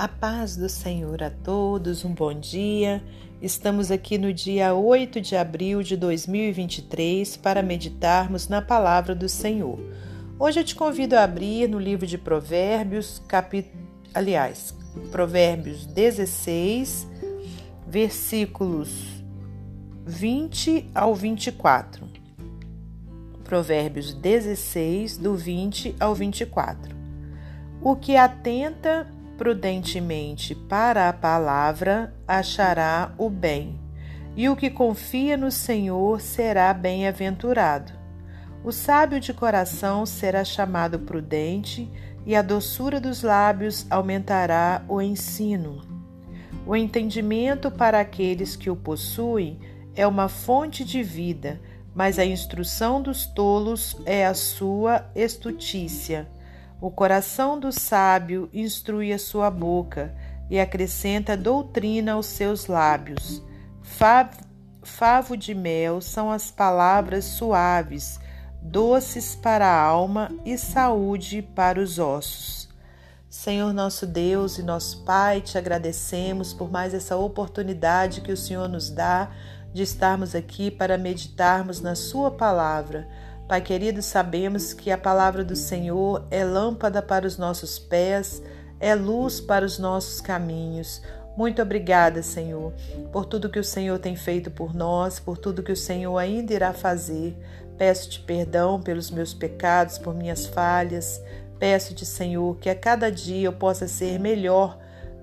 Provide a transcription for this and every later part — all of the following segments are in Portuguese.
A paz do Senhor a todos, um bom dia. Estamos aqui no dia 8 de abril de 2023 para meditarmos na palavra do Senhor. Hoje eu te convido a abrir no livro de Provérbios, capítulo, aliás, Provérbios 16, versículos 20 ao 24. Provérbios 16, do 20 ao 24. O que atenta prudentemente para a palavra achará o bem, e o que confia no Senhor será bem-aventurado. O sábio de coração será chamado prudente, e a doçura dos lábios aumentará o ensino. O entendimento para aqueles que o possuem é uma fonte de vida, mas a instrução dos tolos é a sua estutícia. O coração do sábio instrui a sua boca e acrescenta doutrina aos seus lábios. Favo de mel são as palavras suaves, doces para a alma e saúde para os ossos. Senhor nosso Deus e nosso Pai, te agradecemos por mais essa oportunidade que o Senhor nos dá de estarmos aqui para meditarmos na Sua palavra. Pai querido, sabemos que a palavra do Senhor é lâmpada para os nossos pés, é luz para os nossos caminhos. Muito obrigada, Senhor, por tudo que o Senhor tem feito por nós, por tudo que o Senhor ainda irá fazer. Peço-te perdão pelos meus pecados, por minhas falhas. Peço-te, Senhor, que a cada dia eu possa ser melhor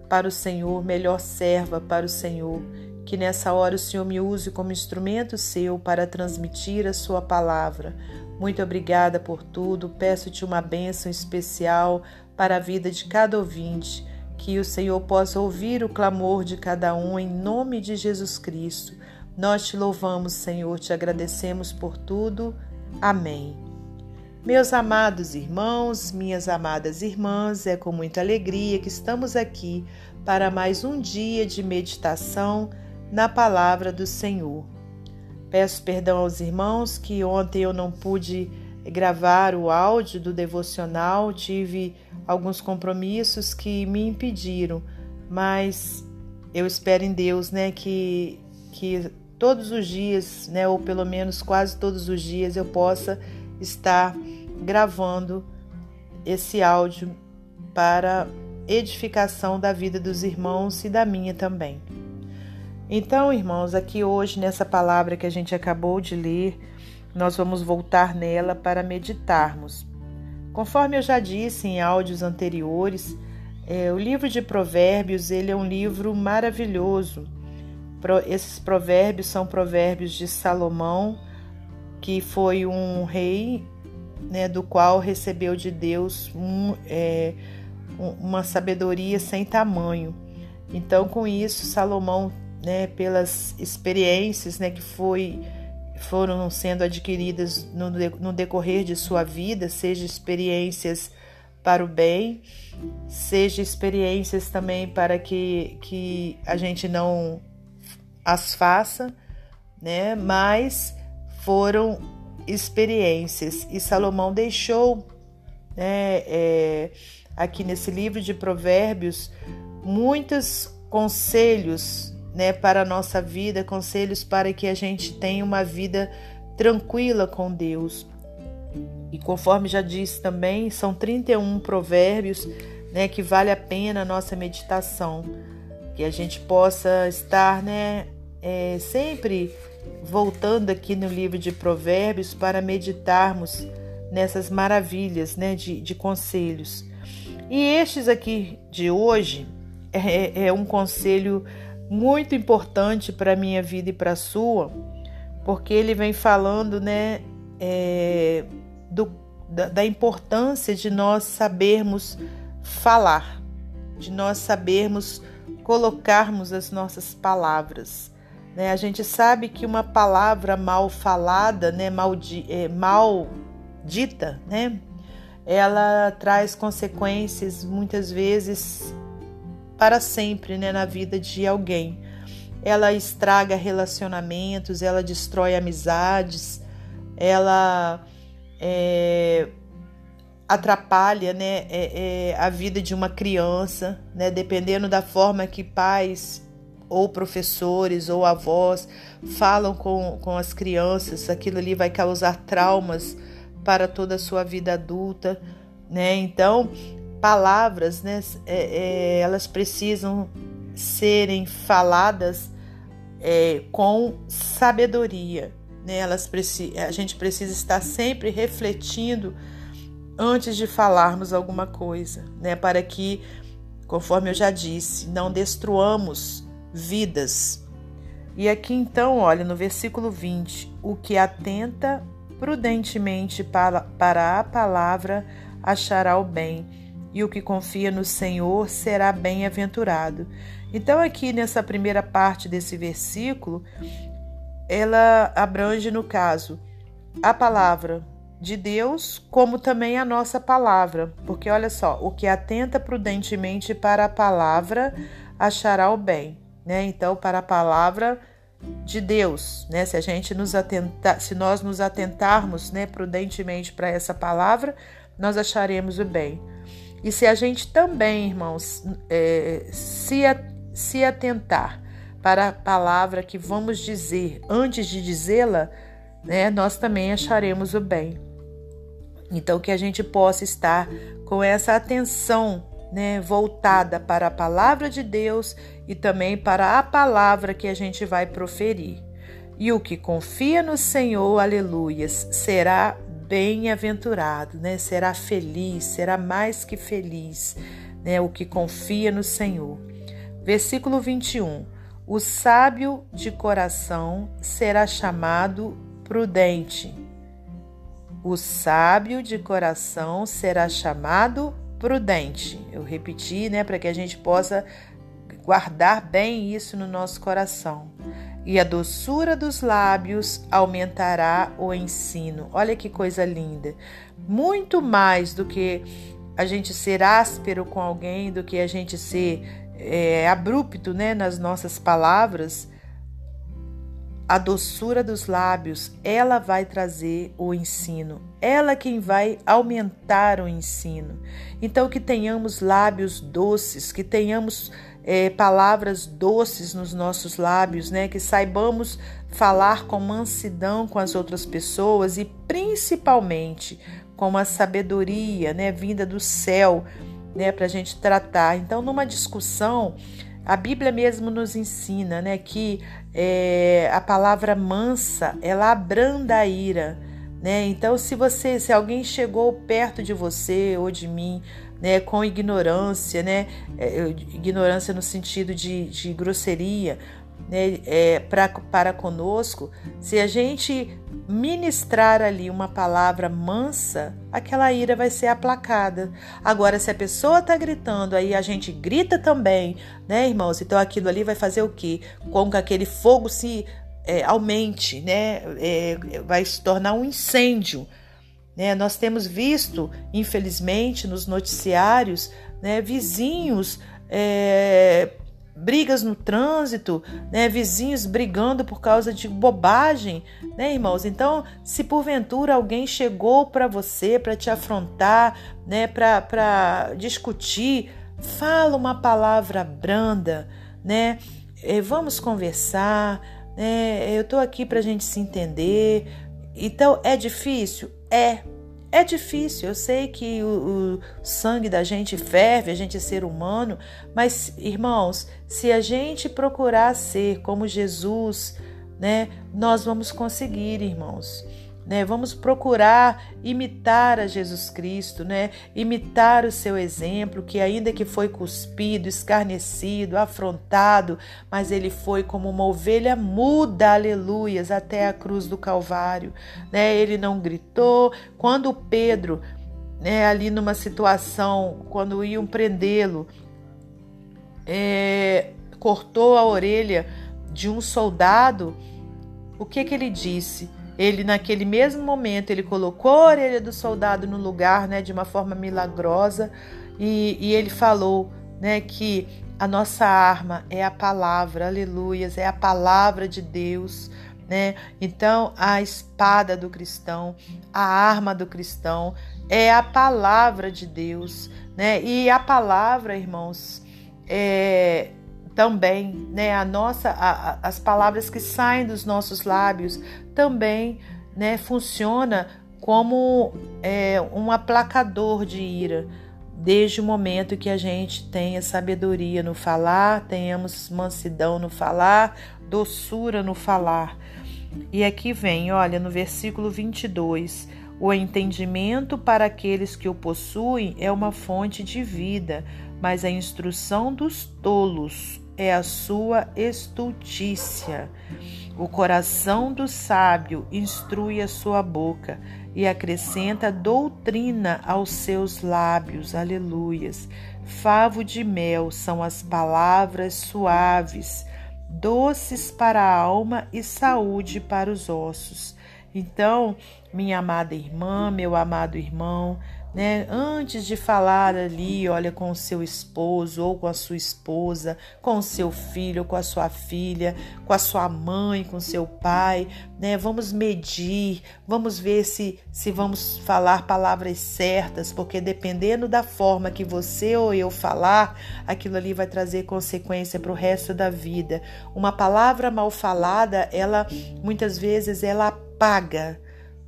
para o Senhor, melhor serva para o Senhor que nessa hora o Senhor me use como instrumento seu para transmitir a sua palavra. Muito obrigada por tudo. Peço-te uma bênção especial para a vida de cada ouvinte, que o Senhor possa ouvir o clamor de cada um em nome de Jesus Cristo. Nós te louvamos, Senhor, te agradecemos por tudo. Amém. Meus amados irmãos, minhas amadas irmãs, é com muita alegria que estamos aqui para mais um dia de meditação na palavra do Senhor. Peço perdão aos irmãos que ontem eu não pude gravar o áudio do devocional, tive alguns compromissos que me impediram, mas eu espero em Deus, né, que que todos os dias, né, ou pelo menos quase todos os dias eu possa estar gravando esse áudio para edificação da vida dos irmãos e da minha também. Então, irmãos, aqui hoje, nessa palavra que a gente acabou de ler, nós vamos voltar nela para meditarmos. Conforme eu já disse em áudios anteriores, é, o livro de Provérbios ele é um livro maravilhoso. Pro, esses provérbios são provérbios de Salomão, que foi um rei né, do qual recebeu de Deus um, é, uma sabedoria sem tamanho. Então, com isso, Salomão né, pelas experiências né, que foi, foram sendo adquiridas no, no decorrer de sua vida, seja experiências para o bem, seja experiências também para que, que a gente não as faça, né? Mas foram experiências e Salomão deixou, né? É, aqui nesse livro de Provérbios muitos conselhos né, para a nossa vida, conselhos para que a gente tenha uma vida tranquila com Deus. E conforme já disse também, são 31 provérbios né, que vale a pena a nossa meditação, que a gente possa estar né, é, sempre voltando aqui no livro de provérbios para meditarmos nessas maravilhas né, de, de conselhos. E estes aqui de hoje é, é um conselho muito importante para a minha vida e para a sua, porque ele vem falando né, é, do, da, da importância de nós sabermos falar, de nós sabermos colocarmos as nossas palavras. Né? A gente sabe que uma palavra mal falada, né, mal, é, mal dita, né, ela traz consequências muitas vezes para sempre né, na vida de alguém. Ela estraga relacionamentos, ela destrói amizades, ela é, atrapalha né, é, é, a vida de uma criança, né, dependendo da forma que pais ou professores ou avós falam com, com as crianças, aquilo ali vai causar traumas para toda a sua vida adulta, né? Então, palavras, né, é, é, elas precisam serem faladas é, com sabedoria, né? Elas a gente precisa estar sempre refletindo antes de falarmos alguma coisa, né? Para que, conforme eu já disse, não destruamos vidas. E aqui então, olha, no versículo 20: o que atenta prudentemente para, para a palavra achará o bem, e o que confia no Senhor será bem-aventurado. Então, aqui nessa primeira parte desse versículo, ela abrange, no caso, a palavra de Deus, como também a nossa palavra, porque olha só, o que atenta prudentemente para a palavra achará o bem, né? Então, para a palavra de Deus, né? Se a gente nos atentar, se nós nos atentarmos, né, prudentemente para essa palavra, nós acharemos o bem. E se a gente também, irmãos, é, se, se atentar para a palavra que vamos dizer antes de dizê-la, né, nós também acharemos o bem. Então, que a gente possa estar com essa atenção né, voltada para a palavra de Deus e também para a palavra que a gente vai proferir. E o que confia no Senhor, aleluias, será bem-aventurado, né? Será feliz, será mais que feliz, né? O que confia no Senhor. Versículo 21. O sábio de coração será chamado prudente o sábio de coração será chamado prudente. Eu repeti, né, para que a gente possa guardar bem isso no nosso coração. E a doçura dos lábios aumentará o ensino. Olha que coisa linda. Muito mais do que a gente ser áspero com alguém, do que a gente ser é, abrupto né, nas nossas palavras, a doçura dos lábios, ela vai trazer o ensino, ela quem vai aumentar o ensino. Então, que tenhamos lábios doces, que tenhamos é, palavras doces nos nossos lábios, né? Que saibamos falar com mansidão com as outras pessoas e principalmente com uma sabedoria, né? Vinda do céu, né? Para a gente tratar. Então, numa discussão, a Bíblia mesmo nos ensina né, que é, a palavra mansa ela abranda a ira. Né? Então, se você, se alguém chegou perto de você ou de mim, né, com ignorância, né, é, ignorância no sentido de, de grosseria, né, é, pra, para conosco, se a gente ministrar ali uma palavra mansa, aquela ira vai ser aplacada. Agora, se a pessoa está gritando, aí a gente grita também, né, irmãos? Então aquilo ali vai fazer o quê? Com que aquele fogo se é, aumente, né? É, vai se tornar um incêndio. Né? Nós temos visto, infelizmente, nos noticiários, né, vizinhos é, brigas no trânsito, né, vizinhos brigando por causa de bobagem, né, irmãos? Então, se porventura alguém chegou para você para te afrontar, né, para discutir, fala uma palavra branda, né? Eh, vamos conversar, né? Eu estou aqui para a gente se entender. Então, é difícil? É, é difícil, eu sei que o, o, sangue da gente ferve, a gente é ser humano, mas irmãos, se a gente procurar ser como Jesus, né, nós vamos conseguir, irmãos né? Vamos procurar imitar a Jesus Cristo, né? Imitar o seu exemplo, que ainda que foi cuspido, escarnecido, afrontado, mas ele foi como uma ovelha muda, aleluias, até a cruz do Calvário, né? Ele não gritou. Quando Pedro, né, ali numa situação, quando iam prendê-lo, é, cortou a orelha de um soldado, o que que ele disse? Ele, naquele mesmo momento, ele colocou a orelha do soldado no lugar, né, de uma forma milagrosa, e, e ele falou, né, que a nossa arma é a palavra, aleluias, é a palavra de Deus, né? Então, a espada do cristão, a arma do cristão é a palavra de Deus, né? E a palavra, irmãos, é também, né? A nossa, a, a, as palavras que saem dos nossos lábios também, né? Funciona como é, um aplacador de ira desde o momento que a gente tenha sabedoria no falar, tenhamos mansidão no falar, doçura no falar. E aqui vem, olha, no versículo 22, o entendimento para aqueles que o possuem é uma fonte de vida, mas a instrução dos tolos é a sua estultícia. O coração do sábio instrui a sua boca e acrescenta doutrina aos seus lábios. Aleluias. Favo de mel são as palavras suaves, doces para a alma e saúde para os ossos. Então, minha amada irmã, meu amado irmão, né? Antes de falar ali, olha, com o seu esposo ou com a sua esposa, com o seu filho, com a sua filha, com a sua mãe, com seu pai, né? Vamos medir, vamos ver se se vamos falar palavras certas, porque dependendo da forma que você ou eu falar, aquilo ali vai trazer consequência para o resto da vida. Uma palavra mal falada, ela muitas vezes ela apaga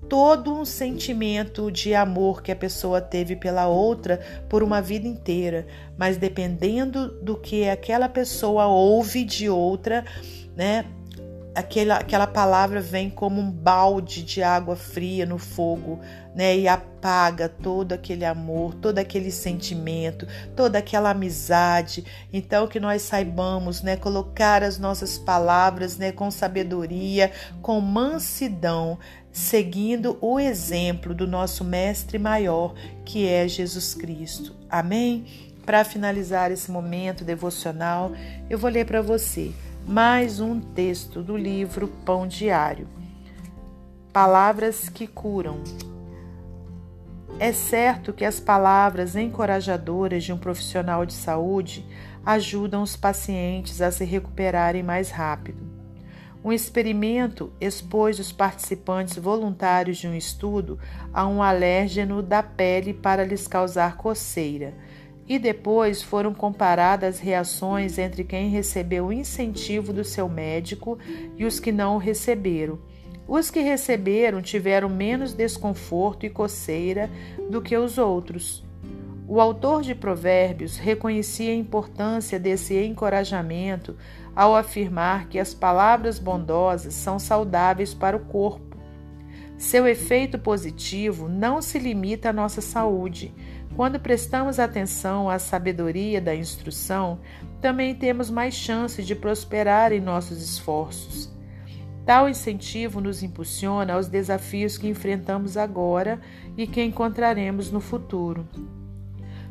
todo um sentimento de amor que a pessoa teve pela outra por uma vida inteira, mas dependendo do que aquela pessoa ouve de outra, né? Aquela, aquela palavra vem como um balde de água fria no fogo, né? E apaga todo aquele amor, todo aquele sentimento, toda aquela amizade. Então que nós saibamos, né, colocar as nossas palavras, né, com sabedoria, com mansidão, seguindo o exemplo do nosso mestre maior, que é Jesus Cristo. Amém? Para finalizar esse momento devocional, eu vou ler para você mais um texto do livro Pão Diário. Palavras que curam. É certo que as palavras encorajadoras de um profissional de saúde ajudam os pacientes a se recuperarem mais rápido. Um experimento expôs os participantes voluntários de um estudo a um alérgeno da pele para lhes causar coceira, e depois foram comparadas as reações entre quem recebeu o incentivo do seu médico e os que não o receberam. Os que receberam tiveram menos desconforto e coceira do que os outros. O autor de Provérbios reconhecia a importância desse encorajamento ao afirmar que as palavras bondosas são saudáveis para o corpo. Seu efeito positivo não se limita à nossa saúde. Quando prestamos atenção à sabedoria da instrução, também temos mais chances de prosperar em nossos esforços. Tal incentivo nos impulsiona aos desafios que enfrentamos agora e que encontraremos no futuro.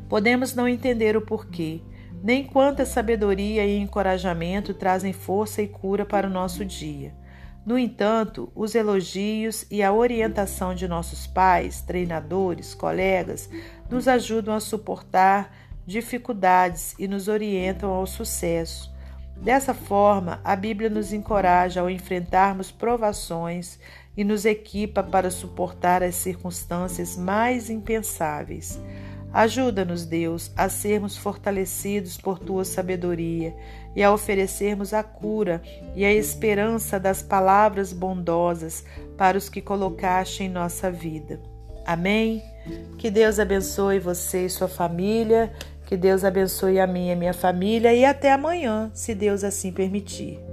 Podemos não entender o porquê, nem quanta sabedoria e encorajamento trazem força e cura para o nosso dia. No entanto, os elogios e a orientação de nossos pais, treinadores, colegas nos ajudam a suportar dificuldades e nos orientam ao sucesso. Dessa forma, a Bíblia nos encoraja ao enfrentarmos provações e nos equipa para suportar as circunstâncias mais impensáveis. Ajuda-nos, Deus, a sermos fortalecidos por tua sabedoria e a oferecermos a cura e a esperança das palavras bondosas para os que colocaste em nossa vida. Amém? Que Deus abençoe você e sua família, que Deus abençoe a minha e minha família e até amanhã, se Deus assim permitir.